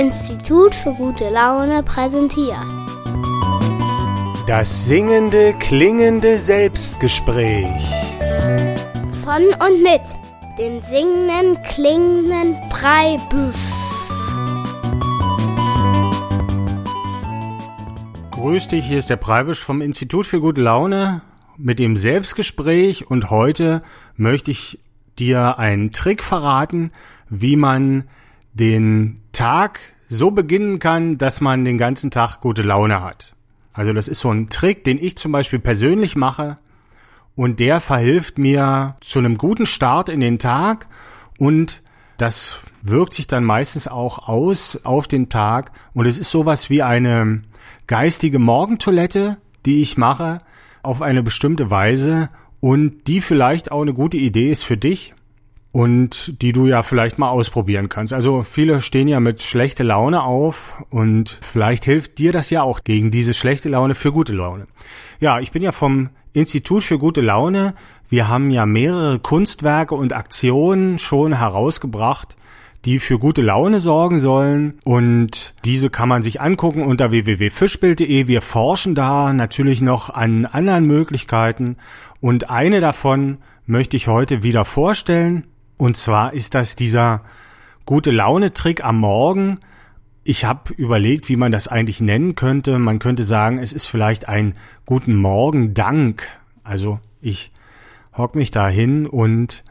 Institut für gute Laune präsentiert. Das singende, klingende Selbstgespräch. Von und mit dem singenden, klingenden Breibüsch. Grüß dich, hier ist der Preibisch vom Institut für gute Laune mit dem Selbstgespräch und heute möchte ich dir einen Trick verraten, wie man den Tag so beginnen kann, dass man den ganzen Tag gute Laune hat. Also das ist so ein Trick, den ich zum Beispiel persönlich mache. Und der verhilft mir zu einem guten Start in den Tag. Und das wirkt sich dann meistens auch aus auf den Tag. Und es ist sowas wie eine geistige Morgentoilette, die ich mache auf eine bestimmte Weise. Und die vielleicht auch eine gute Idee ist für dich und die du ja vielleicht mal ausprobieren kannst. Also viele stehen ja mit schlechter Laune auf und vielleicht hilft dir das ja auch gegen diese schlechte Laune für gute Laune. Ja, ich bin ja vom Institut für gute Laune. Wir haben ja mehrere Kunstwerke und Aktionen schon herausgebracht, die für gute Laune sorgen sollen. Und diese kann man sich angucken unter www.fischbild.de. Wir forschen da natürlich noch an anderen Möglichkeiten. Und eine davon möchte ich heute wieder vorstellen. Und zwar ist das dieser gute Laune-Trick am Morgen. Ich habe überlegt, wie man das eigentlich nennen könnte. Man könnte sagen, es ist vielleicht ein guten Morgen Dank. Also ich hock mich da hin und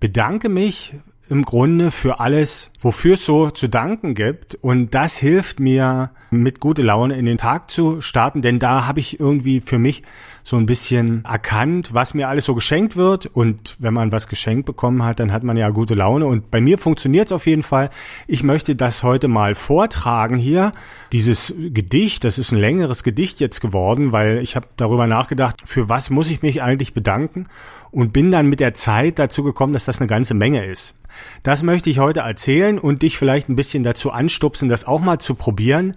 bedanke mich im Grunde für alles, wofür es so zu danken gibt. Und das hilft mir, mit gute Laune in den Tag zu starten, denn da habe ich irgendwie für mich so ein bisschen erkannt, was mir alles so geschenkt wird. Und wenn man was geschenkt bekommen hat, dann hat man ja gute Laune. Und bei mir funktioniert es auf jeden Fall. Ich möchte das heute mal vortragen hier. Dieses Gedicht, das ist ein längeres Gedicht jetzt geworden, weil ich habe darüber nachgedacht, für was muss ich mich eigentlich bedanken? Und bin dann mit der Zeit dazu gekommen, dass das eine ganze Menge ist. Das möchte ich heute erzählen und dich vielleicht ein bisschen dazu anstupsen, das auch mal zu probieren.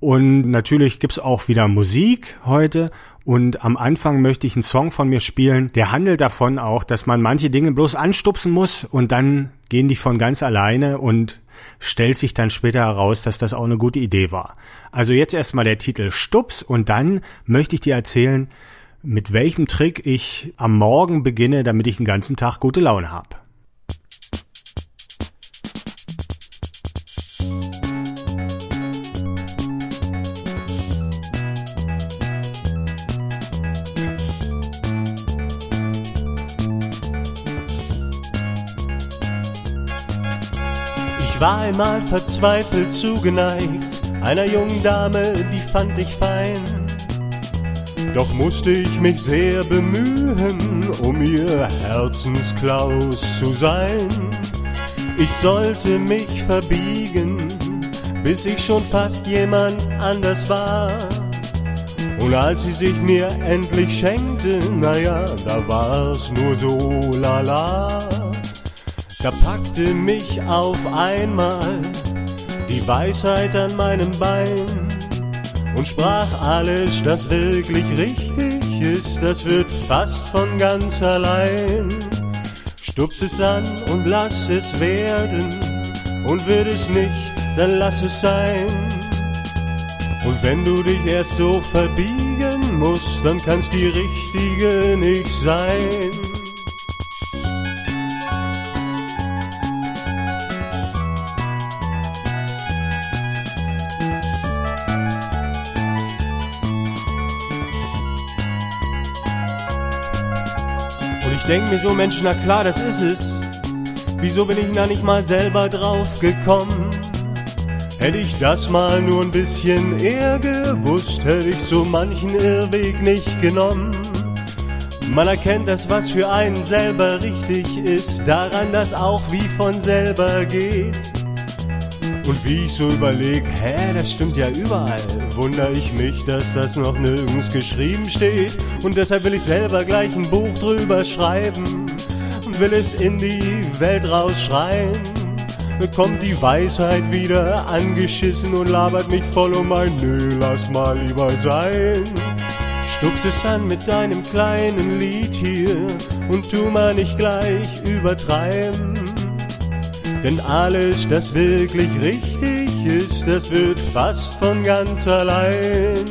Und natürlich gibt's auch wieder Musik heute. Und am Anfang möchte ich einen Song von mir spielen, der handelt davon auch, dass man manche Dinge bloß anstupsen muss und dann gehen die von ganz alleine und stellt sich dann später heraus, dass das auch eine gute Idee war. Also jetzt erstmal der Titel Stups und dann möchte ich dir erzählen, mit welchem Trick ich am Morgen beginne, damit ich den ganzen Tag gute Laune habe. Ich war einmal verzweifelt zugeneigt einer jungen Dame, die fand ich fein. Doch musste ich mich sehr bemühen, um ihr Herzensklaus zu sein. Ich sollte mich verbiegen, bis ich schon fast jemand anders war. Und als sie sich mir endlich schenkte, naja, da war's nur so lala. Da packte mich auf einmal die Weisheit an meinem Bein und sprach alles, das wirklich richtig ist, das wird fast von ganz allein. Stups es an und lass es werden und wird es nicht, dann lass es sein. Und wenn du dich erst so verbiegen musst, dann kann's die richtige nicht sein. Denk mir so, Mensch, na klar, das ist es. Wieso bin ich da nicht mal selber drauf gekommen? Hätte ich das mal nur ein bisschen eher gewusst, hätte ich so manchen Irrweg nicht genommen. Man erkennt das, was für einen selber richtig ist, daran, dass auch wie von selber geht. Und wie ich so überleg, hä, das stimmt ja überall, wundere ich mich, dass das noch nirgends geschrieben steht. Und deshalb will ich selber gleich ein Buch drüber schreiben und will es in die Welt rausschreien. Kommt die Weisheit wieder angeschissen und labert mich voll um ein Nö, lass mal lieber sein. Stups es an mit deinem kleinen Lied hier und tu mal nicht gleich übertreiben. Denn alles, das wirklich richtig ist, das wird fast von ganz allein.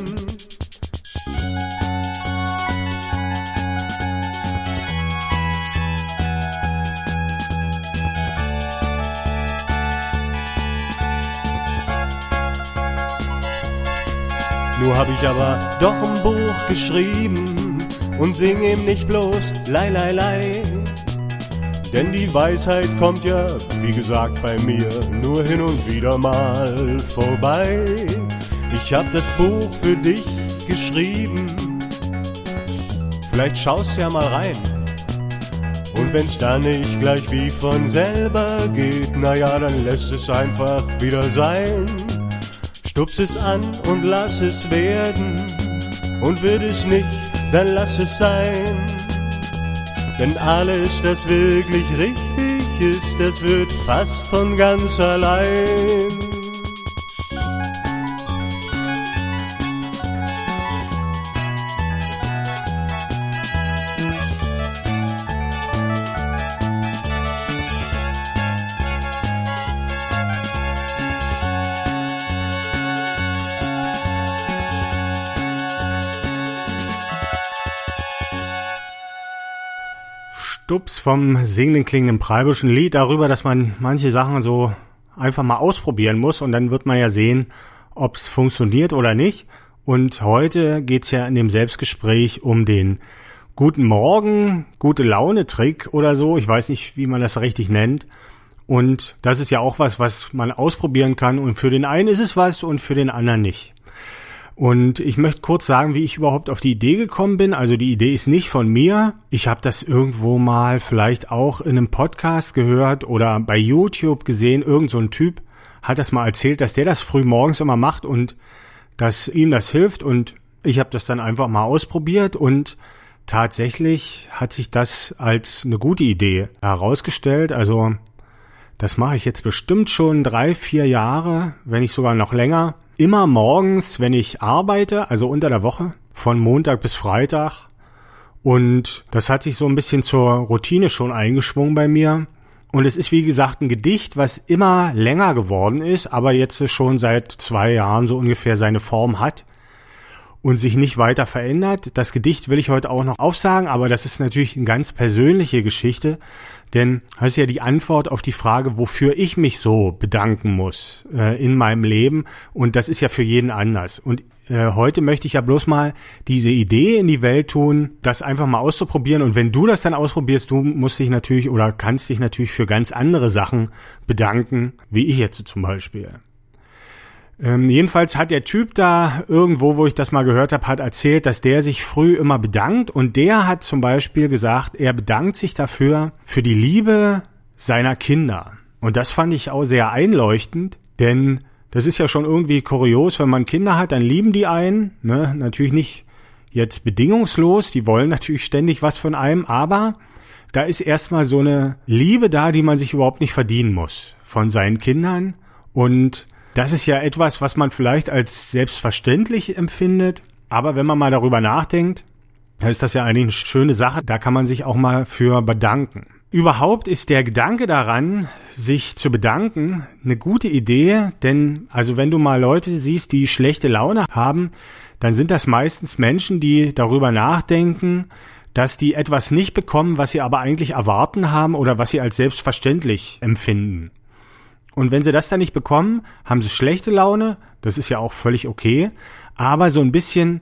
Nur hab ich aber doch ein Buch geschrieben und sing ihm nicht bloß Lei, Lei, Lei. Denn die Weisheit kommt ja, wie gesagt, bei mir nur hin und wieder mal vorbei. Ich hab das Buch für dich geschrieben, vielleicht schaust ja mal rein. Und wenn's dann nicht gleich wie von selber geht, naja, dann lässt es einfach wieder sein. Stups es an und lass es werden. Und wird es nicht, dann lass es sein. Denn alles, das wirklich richtig ist, das wird fast von ganz allein. Stups vom singenden klingenden Preibuschen Lied darüber, dass man manche Sachen so einfach mal ausprobieren muss und dann wird man ja sehen, ob es funktioniert oder nicht. Und heute geht's ja in dem Selbstgespräch um den guten Morgen, gute Laune Trick oder so. Ich weiß nicht, wie man das richtig nennt. Und das ist ja auch was, was man ausprobieren kann. Und für den einen ist es was und für den anderen nicht. Und ich möchte kurz sagen, wie ich überhaupt auf die Idee gekommen bin. Also die Idee ist nicht von mir. Ich habe das irgendwo mal vielleicht auch in einem Podcast gehört oder bei YouTube gesehen. Irgend so ein Typ hat das mal erzählt, dass der das früh morgens immer macht und dass ihm das hilft. Und ich habe das dann einfach mal ausprobiert und tatsächlich hat sich das als eine gute Idee herausgestellt. Also das mache ich jetzt bestimmt schon drei, vier Jahre, wenn nicht sogar noch länger immer morgens, wenn ich arbeite, also unter der Woche, von Montag bis Freitag. Und das hat sich so ein bisschen zur Routine schon eingeschwungen bei mir. Und es ist wie gesagt ein Gedicht, was immer länger geworden ist, aber jetzt schon seit zwei Jahren so ungefähr seine Form hat und sich nicht weiter verändert. Das Gedicht will ich heute auch noch aufsagen, aber das ist natürlich eine ganz persönliche Geschichte, denn das ist ja die Antwort auf die Frage, wofür ich mich so bedanken muss äh, in meinem Leben und das ist ja für jeden anders. Und äh, heute möchte ich ja bloß mal diese Idee in die Welt tun, das einfach mal auszuprobieren und wenn du das dann ausprobierst, du musst dich natürlich oder kannst dich natürlich für ganz andere Sachen bedanken, wie ich jetzt zum Beispiel. Ähm, jedenfalls hat der Typ da irgendwo, wo ich das mal gehört habe, hat erzählt, dass der sich früh immer bedankt und der hat zum Beispiel gesagt, er bedankt sich dafür für die Liebe seiner Kinder. Und das fand ich auch sehr einleuchtend, denn das ist ja schon irgendwie kurios, wenn man Kinder hat, dann lieben die einen, ne? natürlich nicht jetzt bedingungslos, die wollen natürlich ständig was von einem, aber da ist erstmal so eine Liebe da, die man sich überhaupt nicht verdienen muss von seinen Kindern und das ist ja etwas, was man vielleicht als selbstverständlich empfindet, aber wenn man mal darüber nachdenkt, dann ist das ja eigentlich eine schöne Sache, da kann man sich auch mal für bedanken. Überhaupt ist der Gedanke daran, sich zu bedanken, eine gute Idee, denn also wenn du mal Leute siehst, die schlechte Laune haben, dann sind das meistens Menschen, die darüber nachdenken, dass die etwas nicht bekommen, was sie aber eigentlich erwarten haben oder was sie als selbstverständlich empfinden. Und wenn sie das dann nicht bekommen, haben sie schlechte Laune. Das ist ja auch völlig okay. Aber so ein bisschen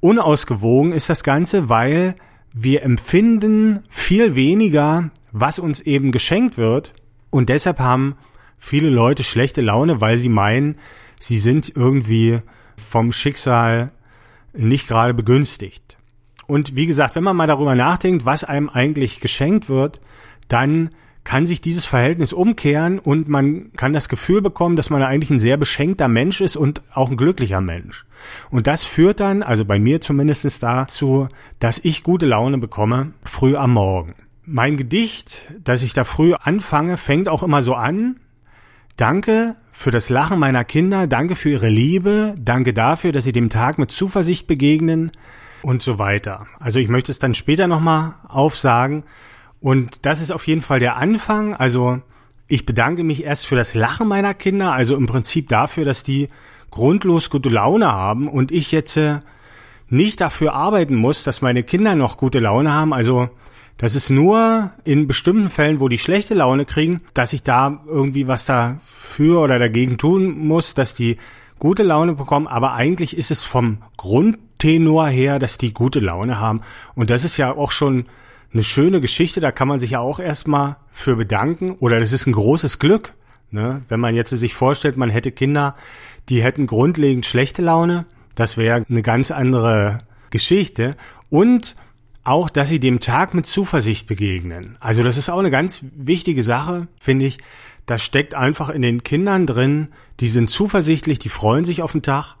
unausgewogen ist das Ganze, weil wir empfinden viel weniger, was uns eben geschenkt wird. Und deshalb haben viele Leute schlechte Laune, weil sie meinen, sie sind irgendwie vom Schicksal nicht gerade begünstigt. Und wie gesagt, wenn man mal darüber nachdenkt, was einem eigentlich geschenkt wird, dann kann sich dieses Verhältnis umkehren und man kann das Gefühl bekommen, dass man eigentlich ein sehr beschenkter Mensch ist und auch ein glücklicher Mensch. Und das führt dann, also bei mir zumindest dazu, dass ich gute Laune bekomme, früh am Morgen. Mein Gedicht, das ich da früh anfange, fängt auch immer so an. Danke für das Lachen meiner Kinder, danke für ihre Liebe, danke dafür, dass sie dem Tag mit Zuversicht begegnen und so weiter. Also ich möchte es dann später nochmal aufsagen, und das ist auf jeden Fall der Anfang. Also ich bedanke mich erst für das Lachen meiner Kinder, also im Prinzip dafür, dass die grundlos gute Laune haben und ich jetzt äh, nicht dafür arbeiten muss, dass meine Kinder noch gute Laune haben. Also das ist nur in bestimmten Fällen, wo die schlechte Laune kriegen, dass ich da irgendwie was dafür oder dagegen tun muss, dass die gute Laune bekommen. Aber eigentlich ist es vom Grundtenor her, dass die gute Laune haben. Und das ist ja auch schon eine schöne Geschichte. Da kann man sich ja auch erstmal für bedanken. Oder das ist ein großes Glück. Ne? Wenn man jetzt sich vorstellt, man hätte Kinder, die hätten grundlegend schlechte Laune. Das wäre eine ganz andere Geschichte. Und auch, dass sie dem Tag mit Zuversicht begegnen. Also das ist auch eine ganz wichtige Sache, finde ich. Das steckt einfach in den Kindern drin. Die sind zuversichtlich, die freuen sich auf den Tag.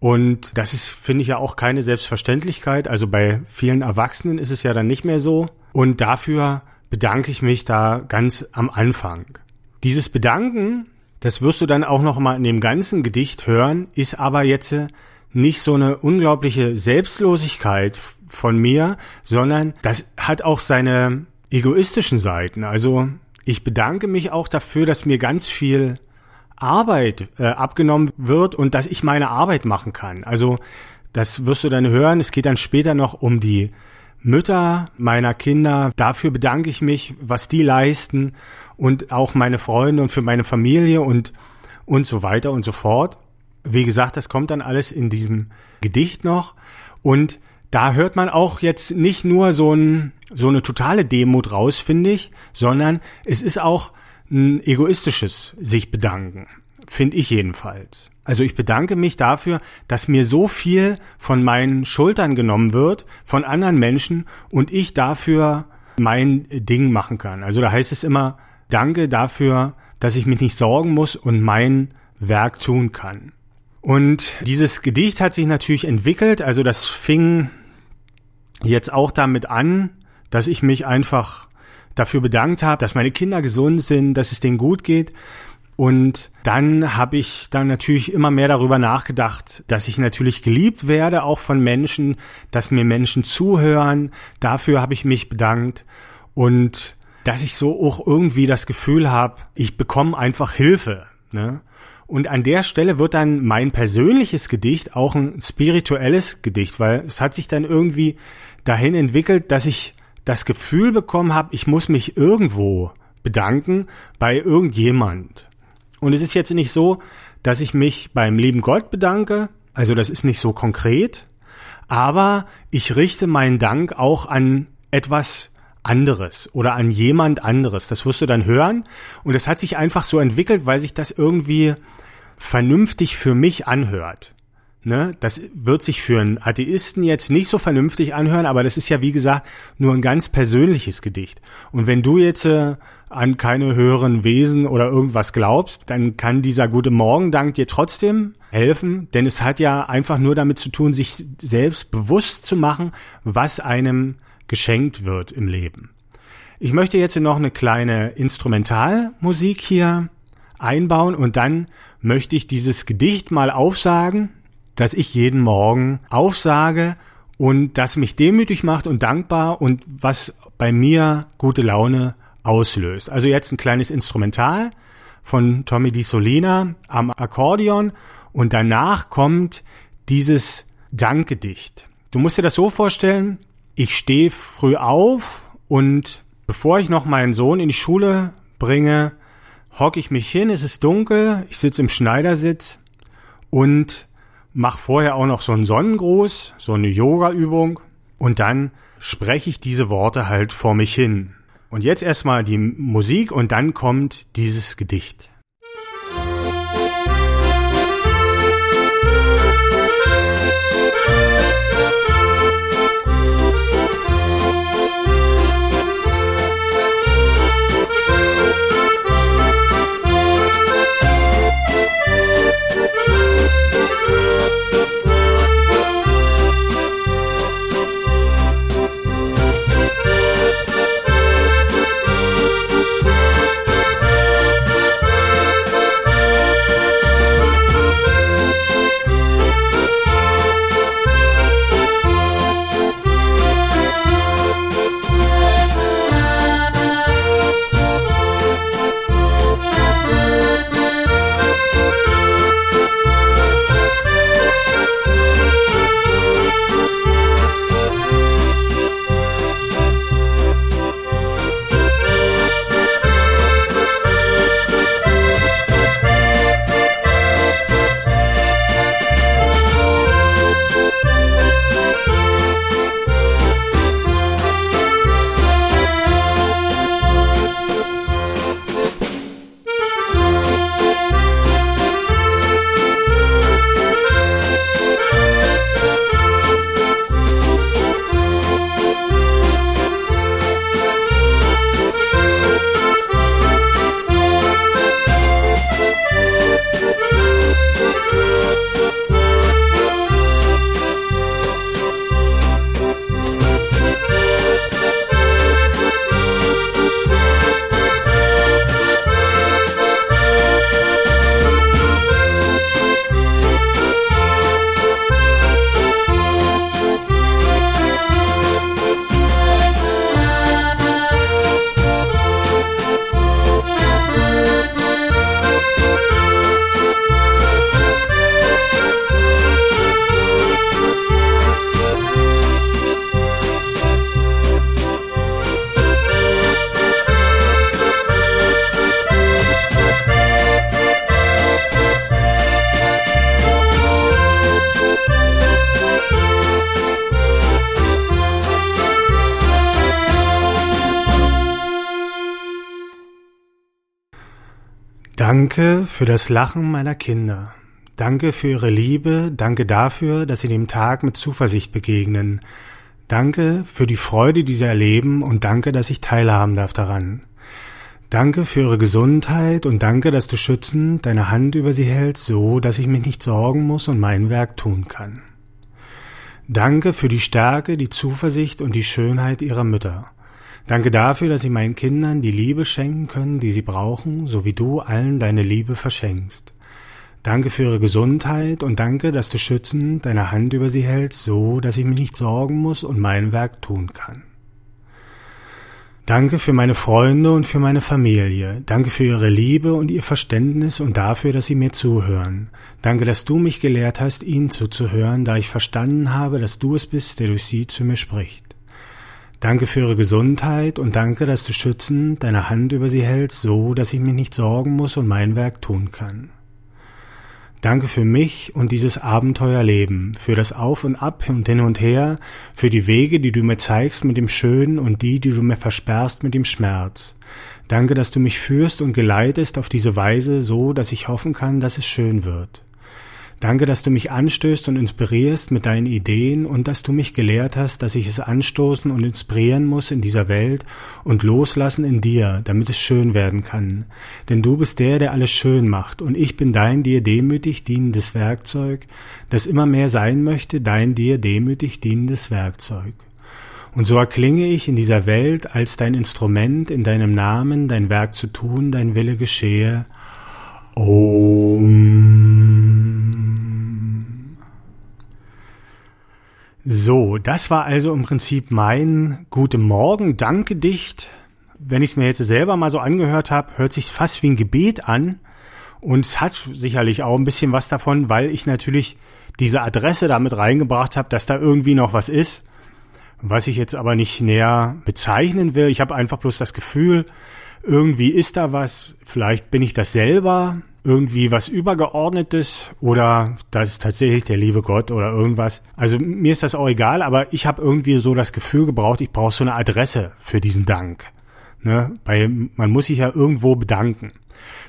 Und das ist, finde ich ja auch keine Selbstverständlichkeit. Also bei vielen Erwachsenen ist es ja dann nicht mehr so. Und dafür bedanke ich mich da ganz am Anfang. Dieses Bedanken, das wirst du dann auch noch mal in dem ganzen Gedicht hören, ist aber jetzt nicht so eine unglaubliche Selbstlosigkeit von mir, sondern das hat auch seine egoistischen Seiten. Also ich bedanke mich auch dafür, dass mir ganz viel Arbeit äh, abgenommen wird und dass ich meine Arbeit machen kann. Also das wirst du dann hören. Es geht dann später noch um die Mütter meiner Kinder. Dafür bedanke ich mich, was die leisten und auch meine Freunde und für meine Familie und und so weiter und so fort. Wie gesagt, das kommt dann alles in diesem Gedicht noch und da hört man auch jetzt nicht nur so, ein, so eine totale Demut raus, finde ich, sondern es ist auch ein egoistisches sich bedanken, finde ich jedenfalls. Also ich bedanke mich dafür, dass mir so viel von meinen Schultern genommen wird, von anderen Menschen und ich dafür mein Ding machen kann. Also da heißt es immer, danke dafür, dass ich mich nicht sorgen muss und mein Werk tun kann. Und dieses Gedicht hat sich natürlich entwickelt, also das fing jetzt auch damit an, dass ich mich einfach dafür bedankt habe, dass meine Kinder gesund sind, dass es denen gut geht. Und dann habe ich dann natürlich immer mehr darüber nachgedacht, dass ich natürlich geliebt werde, auch von Menschen, dass mir Menschen zuhören. Dafür habe ich mich bedankt. Und dass ich so auch irgendwie das Gefühl habe, ich bekomme einfach Hilfe. Ne? Und an der Stelle wird dann mein persönliches Gedicht auch ein spirituelles Gedicht, weil es hat sich dann irgendwie dahin entwickelt, dass ich das Gefühl bekommen habe, ich muss mich irgendwo bedanken bei irgendjemand. Und es ist jetzt nicht so, dass ich mich beim lieben Gott bedanke, also das ist nicht so konkret, aber ich richte meinen Dank auch an etwas anderes oder an jemand anderes. Das wirst du dann hören. Und es hat sich einfach so entwickelt, weil sich das irgendwie vernünftig für mich anhört. Ne? Das wird sich für einen Atheisten jetzt nicht so vernünftig anhören, aber das ist ja, wie gesagt, nur ein ganz persönliches Gedicht. Und wenn du jetzt äh, an keine höheren Wesen oder irgendwas glaubst, dann kann dieser gute Morgendank dir trotzdem helfen, denn es hat ja einfach nur damit zu tun, sich selbst bewusst zu machen, was einem geschenkt wird im Leben. Ich möchte jetzt noch eine kleine Instrumentalmusik hier einbauen und dann möchte ich dieses Gedicht mal aufsagen dass ich jeden Morgen aufsage und das mich demütig macht und dankbar und was bei mir gute Laune auslöst. Also jetzt ein kleines Instrumental von Tommy Di Solina am Akkordeon und danach kommt dieses Dankgedicht. Du musst dir das so vorstellen, ich stehe früh auf und bevor ich noch meinen Sohn in die Schule bringe, hocke ich mich hin, es ist dunkel, ich sitze im Schneidersitz und mach vorher auch noch so einen Sonnengruß, so eine Yoga-Übung und dann spreche ich diese Worte halt vor mich hin. Und jetzt erstmal die Musik und dann kommt dieses Gedicht. Danke für das Lachen meiner Kinder. Danke für ihre Liebe, danke dafür, dass sie dem Tag mit Zuversicht begegnen. Danke für die Freude, die sie erleben und danke, dass ich teilhaben darf daran. Danke für ihre Gesundheit und danke, dass du schützend deine Hand über sie hältst, so dass ich mich nicht sorgen muss und mein Werk tun kann. Danke für die Stärke, die Zuversicht und die Schönheit ihrer Mütter. Danke dafür, dass sie meinen Kindern die Liebe schenken können, die sie brauchen, so wie du allen deine Liebe verschenkst. Danke für ihre Gesundheit und danke, dass du schützend deine Hand über sie hältst, so dass ich mich nicht sorgen muss und mein Werk tun kann. Danke für meine Freunde und für meine Familie. Danke für ihre Liebe und ihr Verständnis und dafür, dass sie mir zuhören. Danke, dass du mich gelehrt hast, ihnen zuzuhören, da ich verstanden habe, dass du es bist, der durch sie zu mir spricht. Danke für ihre Gesundheit und danke, dass du schützend deine Hand über sie hältst, so dass ich mich nicht sorgen muss und mein Werk tun kann. Danke für mich und dieses Abenteuerleben, für das Auf und Ab und hin und her, für die Wege, die du mir zeigst mit dem Schönen und die, die du mir versperrst mit dem Schmerz. Danke, dass du mich führst und geleitest auf diese Weise so, dass ich hoffen kann, dass es schön wird. Danke, dass du mich anstößt und inspirierst mit deinen Ideen und dass du mich gelehrt hast, dass ich es anstoßen und inspirieren muss in dieser Welt und loslassen in dir, damit es schön werden kann. Denn du bist der, der alles schön macht und ich bin dein dir demütig dienendes Werkzeug, das immer mehr sein möchte, dein dir demütig dienendes Werkzeug. Und so erklinge ich in dieser Welt als dein Instrument in deinem Namen, dein Werk zu tun, dein Wille geschehe. Om. So, das war also im Prinzip mein Guten Morgen, danke Dicht. Wenn ich es mir jetzt selber mal so angehört habe, hört sich fast wie ein Gebet an. Und es hat sicherlich auch ein bisschen was davon, weil ich natürlich diese Adresse damit reingebracht habe, dass da irgendwie noch was ist, was ich jetzt aber nicht näher bezeichnen will. Ich habe einfach bloß das Gefühl, irgendwie ist da was, vielleicht bin ich das selber, irgendwie was Übergeordnetes oder das ist tatsächlich der liebe Gott oder irgendwas. Also mir ist das auch egal, aber ich habe irgendwie so das Gefühl gebraucht, ich brauche so eine Adresse für diesen Dank. Ne? Weil man muss sich ja irgendwo bedanken.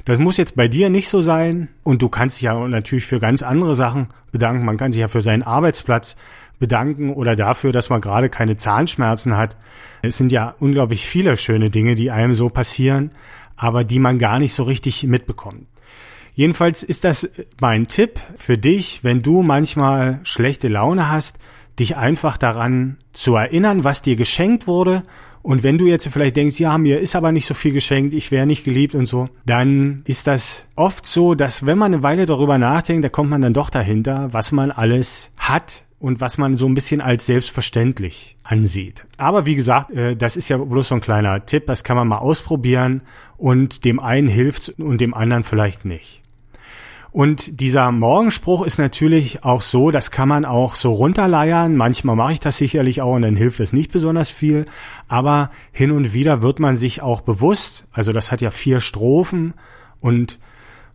Das muss jetzt bei dir nicht so sein und du kannst dich ja natürlich für ganz andere Sachen bedanken. Man kann sich ja für seinen Arbeitsplatz bedanken oder dafür, dass man gerade keine Zahnschmerzen hat. Es sind ja unglaublich viele schöne Dinge, die einem so passieren, aber die man gar nicht so richtig mitbekommt. Jedenfalls ist das mein Tipp für dich, wenn du manchmal schlechte Laune hast, dich einfach daran zu erinnern, was dir geschenkt wurde. Und wenn du jetzt vielleicht denkst, ja, mir ist aber nicht so viel geschenkt, ich wäre nicht geliebt und so, dann ist das oft so, dass wenn man eine Weile darüber nachdenkt, da kommt man dann doch dahinter, was man alles hat, und was man so ein bisschen als selbstverständlich ansieht. Aber wie gesagt, äh, das ist ja bloß so ein kleiner Tipp, das kann man mal ausprobieren und dem einen hilft und dem anderen vielleicht nicht. Und dieser Morgenspruch ist natürlich auch so, das kann man auch so runterleiern. Manchmal mache ich das sicherlich auch und dann hilft es nicht besonders viel. Aber hin und wieder wird man sich auch bewusst, also das hat ja vier Strophen und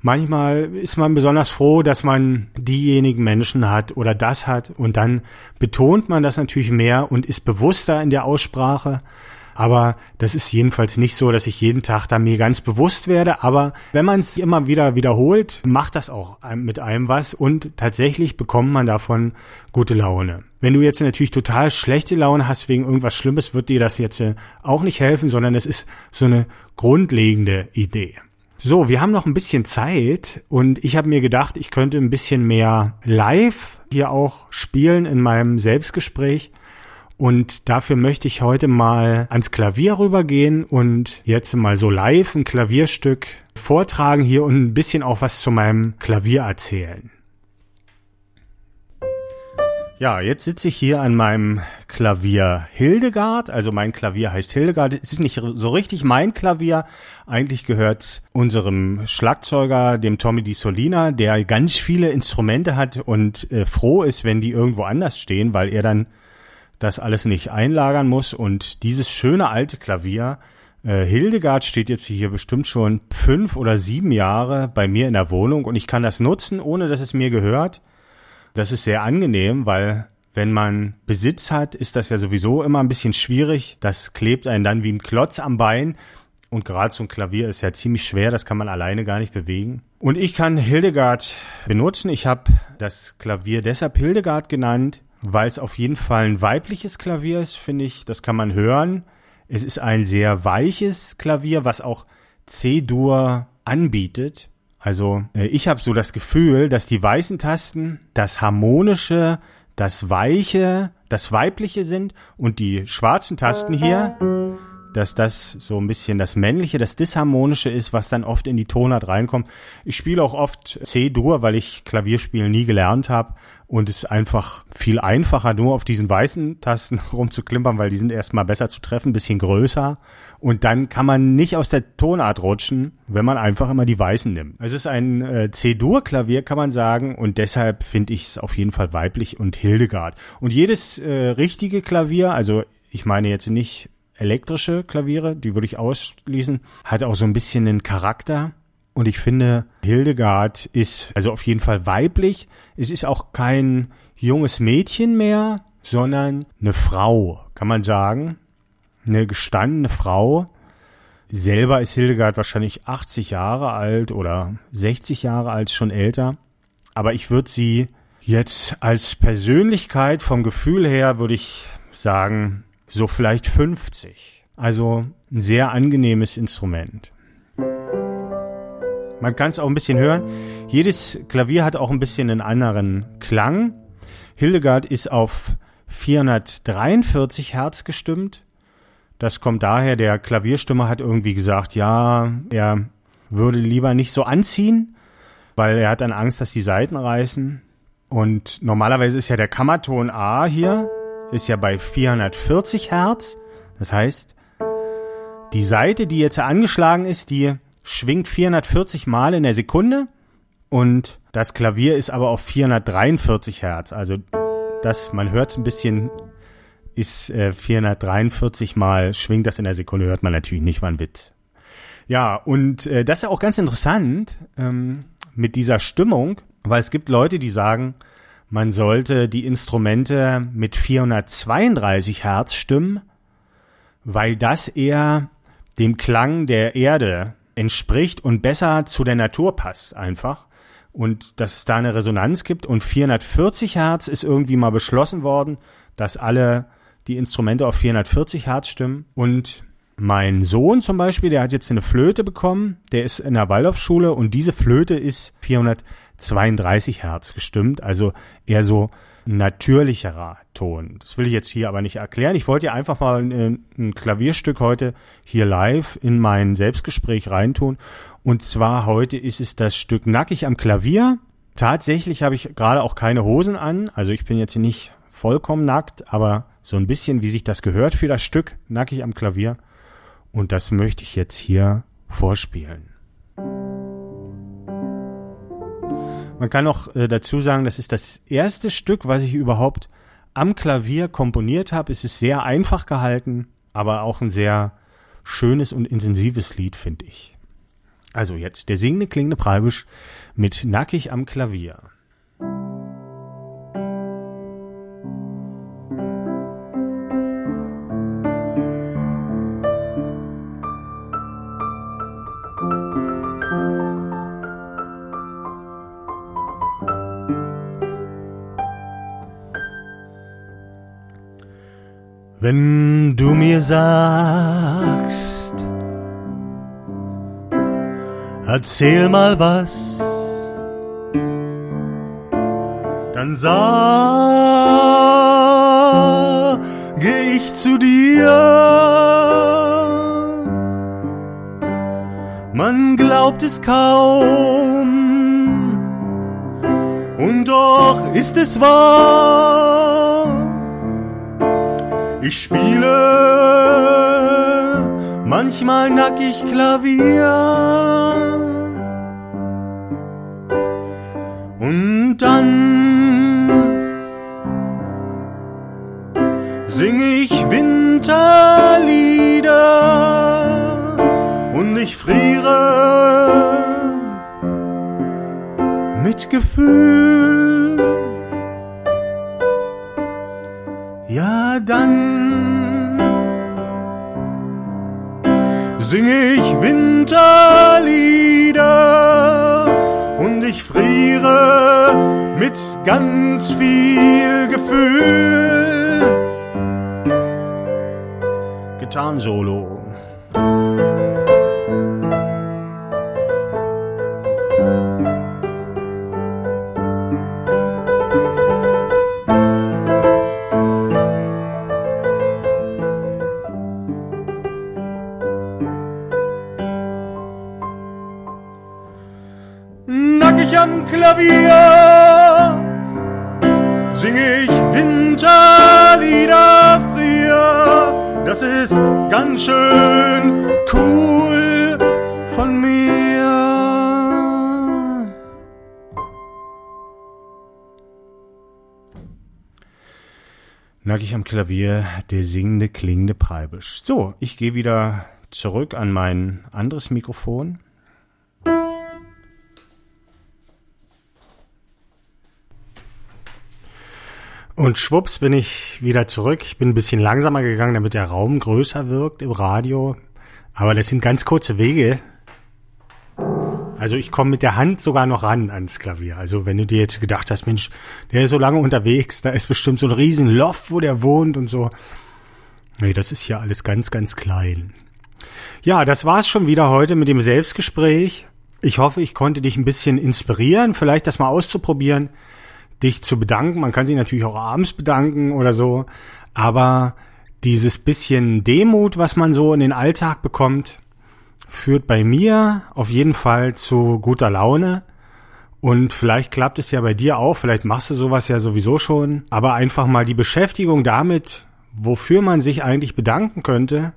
Manchmal ist man besonders froh, dass man diejenigen Menschen hat oder das hat und dann betont man das natürlich mehr und ist bewusster in der Aussprache. Aber das ist jedenfalls nicht so, dass ich jeden Tag da mir ganz bewusst werde. Aber wenn man es immer wieder wiederholt, macht das auch mit einem was und tatsächlich bekommt man davon gute Laune. Wenn du jetzt natürlich total schlechte Laune hast wegen irgendwas Schlimmes, wird dir das jetzt äh, auch nicht helfen, sondern es ist so eine grundlegende Idee. So, wir haben noch ein bisschen Zeit und ich habe mir gedacht, ich könnte ein bisschen mehr live hier auch spielen in meinem Selbstgespräch. Und dafür möchte ich heute mal ans Klavier rübergehen und jetzt mal so live ein Klavierstück vortragen hier und ein bisschen auch was zu meinem Klavier erzählen. Ja, jetzt sitze ich hier an meinem Klavier Hildegard. Also mein Klavier heißt Hildegard. Es ist nicht so richtig mein Klavier. Eigentlich gehört unserem Schlagzeuger, dem Tommy Di Solina, der ganz viele Instrumente hat und äh, froh ist, wenn die irgendwo anders stehen, weil er dann das alles nicht einlagern muss. Und dieses schöne alte Klavier, äh, Hildegard steht jetzt hier bestimmt schon fünf oder sieben Jahre bei mir in der Wohnung und ich kann das nutzen, ohne dass es mir gehört. Das ist sehr angenehm, weil wenn man Besitz hat, ist das ja sowieso immer ein bisschen schwierig. Das klebt einen dann wie ein Klotz am Bein. Und gerade so ein Klavier ist ja ziemlich schwer, das kann man alleine gar nicht bewegen. Und ich kann Hildegard benutzen. Ich habe das Klavier deshalb Hildegard genannt, weil es auf jeden Fall ein weibliches Klavier ist, finde ich. Das kann man hören. Es ist ein sehr weiches Klavier, was auch C-Dur anbietet. Also äh, ich habe so das Gefühl, dass die weißen Tasten das harmonische, das weiche, das weibliche sind und die schwarzen Tasten hier dass das so ein bisschen das Männliche, das Disharmonische ist, was dann oft in die Tonart reinkommt. Ich spiele auch oft C-Dur, weil ich Klavierspielen nie gelernt habe und es ist einfach viel einfacher, nur auf diesen weißen Tasten rumzuklimpern, weil die sind erstmal besser zu treffen, bisschen größer und dann kann man nicht aus der Tonart rutschen, wenn man einfach immer die weißen nimmt. Es ist ein äh, C-Dur-Klavier, kann man sagen und deshalb finde ich es auf jeden Fall weiblich und Hildegard. Und jedes äh, richtige Klavier, also ich meine jetzt nicht elektrische Klaviere, die würde ich ausschließen, hat auch so ein bisschen einen Charakter. Und ich finde, Hildegard ist also auf jeden Fall weiblich. Es ist auch kein junges Mädchen mehr, sondern eine Frau, kann man sagen. Eine gestandene Frau. Selber ist Hildegard wahrscheinlich 80 Jahre alt oder 60 Jahre alt, schon älter. Aber ich würde sie jetzt als Persönlichkeit vom Gefühl her, würde ich sagen, so vielleicht 50. Also ein sehr angenehmes Instrument. Man kann es auch ein bisschen hören. Jedes Klavier hat auch ein bisschen einen anderen Klang. Hildegard ist auf 443 Hertz gestimmt. Das kommt daher, der Klavierstimmer hat irgendwie gesagt, ja, er würde lieber nicht so anziehen, weil er hat dann Angst, dass die Saiten reißen. Und normalerweise ist ja der Kammerton A hier ist ja bei 440 Hertz. Das heißt, die Seite, die jetzt angeschlagen ist, die schwingt 440 Mal in der Sekunde und das Klavier ist aber auf 443 Hertz. Also das, man hört es ein bisschen, ist äh, 443 Mal schwingt das in der Sekunde, hört man natürlich nicht, war ein Witz. Ja, und äh, das ist auch ganz interessant ähm, mit dieser Stimmung, weil es gibt Leute, die sagen, man sollte die Instrumente mit 432 Hertz stimmen, weil das eher dem Klang der Erde entspricht und besser zu der Natur passt einfach. Und dass es da eine Resonanz gibt. Und 440 Hertz ist irgendwie mal beschlossen worden, dass alle die Instrumente auf 440 Hertz stimmen. Und mein Sohn zum Beispiel, der hat jetzt eine Flöte bekommen, der ist in der Waldorfschule und diese Flöte ist 440 32 Hertz gestimmt, also eher so natürlicherer Ton. Das will ich jetzt hier aber nicht erklären. Ich wollte ja einfach mal ein, ein Klavierstück heute hier live in mein Selbstgespräch reintun. Und zwar heute ist es das Stück Nackig am Klavier. Tatsächlich habe ich gerade auch keine Hosen an. Also ich bin jetzt nicht vollkommen nackt, aber so ein bisschen, wie sich das gehört für das Stück Nackig am Klavier. Und das möchte ich jetzt hier vorspielen. Man kann auch äh, dazu sagen, das ist das erste Stück, was ich überhaupt am Klavier komponiert habe. Es ist sehr einfach gehalten, aber auch ein sehr schönes und intensives Lied, finde ich. Also jetzt der singende klingende Preibisch mit Nackig am Klavier. Mir sagst, erzähl mal was, dann sage ich zu dir, man glaubt es kaum, und doch ist es wahr ich spiele manchmal nackig Klavier. Und dann sing ich Winterlieder und ich friere mit Gefühl. Ja, dann sing ich Winterlieder und ich friere mit ganz viel Gefühl. Gitarrensolo. Am Klavier sing ich Winterlieder frier. Das ist ganz schön cool von mir. Nackig am Klavier, der singende, klingende Preibisch. So, ich gehe wieder zurück an mein anderes Mikrofon. Und schwupps bin ich wieder zurück. Ich bin ein bisschen langsamer gegangen, damit der Raum größer wirkt im Radio. Aber das sind ganz kurze Wege. Also ich komme mit der Hand sogar noch ran ans Klavier. Also wenn du dir jetzt gedacht hast, Mensch, der ist so lange unterwegs, da ist bestimmt so ein riesen Loft, wo der wohnt und so. Nee, das ist hier alles ganz, ganz klein. Ja, das war's schon wieder heute mit dem Selbstgespräch. Ich hoffe, ich konnte dich ein bisschen inspirieren, vielleicht das mal auszuprobieren dich zu bedanken. Man kann sich natürlich auch abends bedanken oder so. Aber dieses bisschen Demut, was man so in den Alltag bekommt, führt bei mir auf jeden Fall zu guter Laune. Und vielleicht klappt es ja bei dir auch, vielleicht machst du sowas ja sowieso schon. Aber einfach mal die Beschäftigung damit, wofür man sich eigentlich bedanken könnte,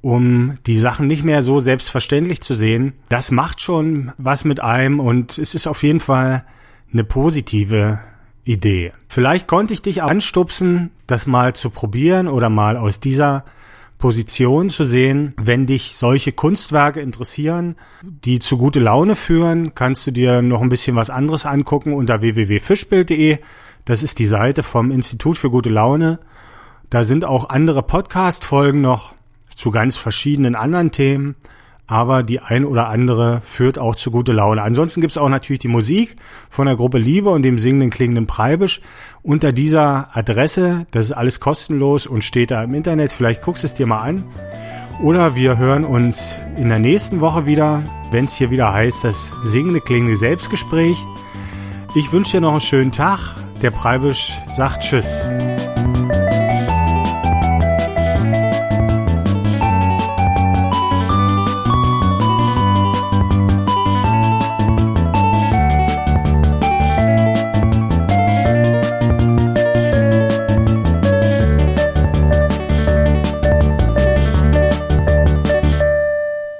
um die Sachen nicht mehr so selbstverständlich zu sehen, das macht schon was mit einem und es ist auf jeden Fall eine positive Idee. Vielleicht konnte ich dich anstupsen, das mal zu probieren oder mal aus dieser Position zu sehen. Wenn dich solche Kunstwerke interessieren, die zu gute Laune führen, kannst du dir noch ein bisschen was anderes angucken unter www.fischbild.de. Das ist die Seite vom Institut für gute Laune. Da sind auch andere Podcast-Folgen noch zu ganz verschiedenen anderen Themen aber die ein oder andere führt auch zu gute Laune. Ansonsten gibt's auch natürlich die Musik von der Gruppe Liebe und dem singenden klingenden Preibisch unter dieser Adresse. Das ist alles kostenlos und steht da im Internet. Vielleicht guckst es dir mal an. Oder wir hören uns in der nächsten Woche wieder, wenn es hier wieder heißt, das singende klingende Selbstgespräch. Ich wünsche dir noch einen schönen Tag. Der Preibisch sagt Tschüss.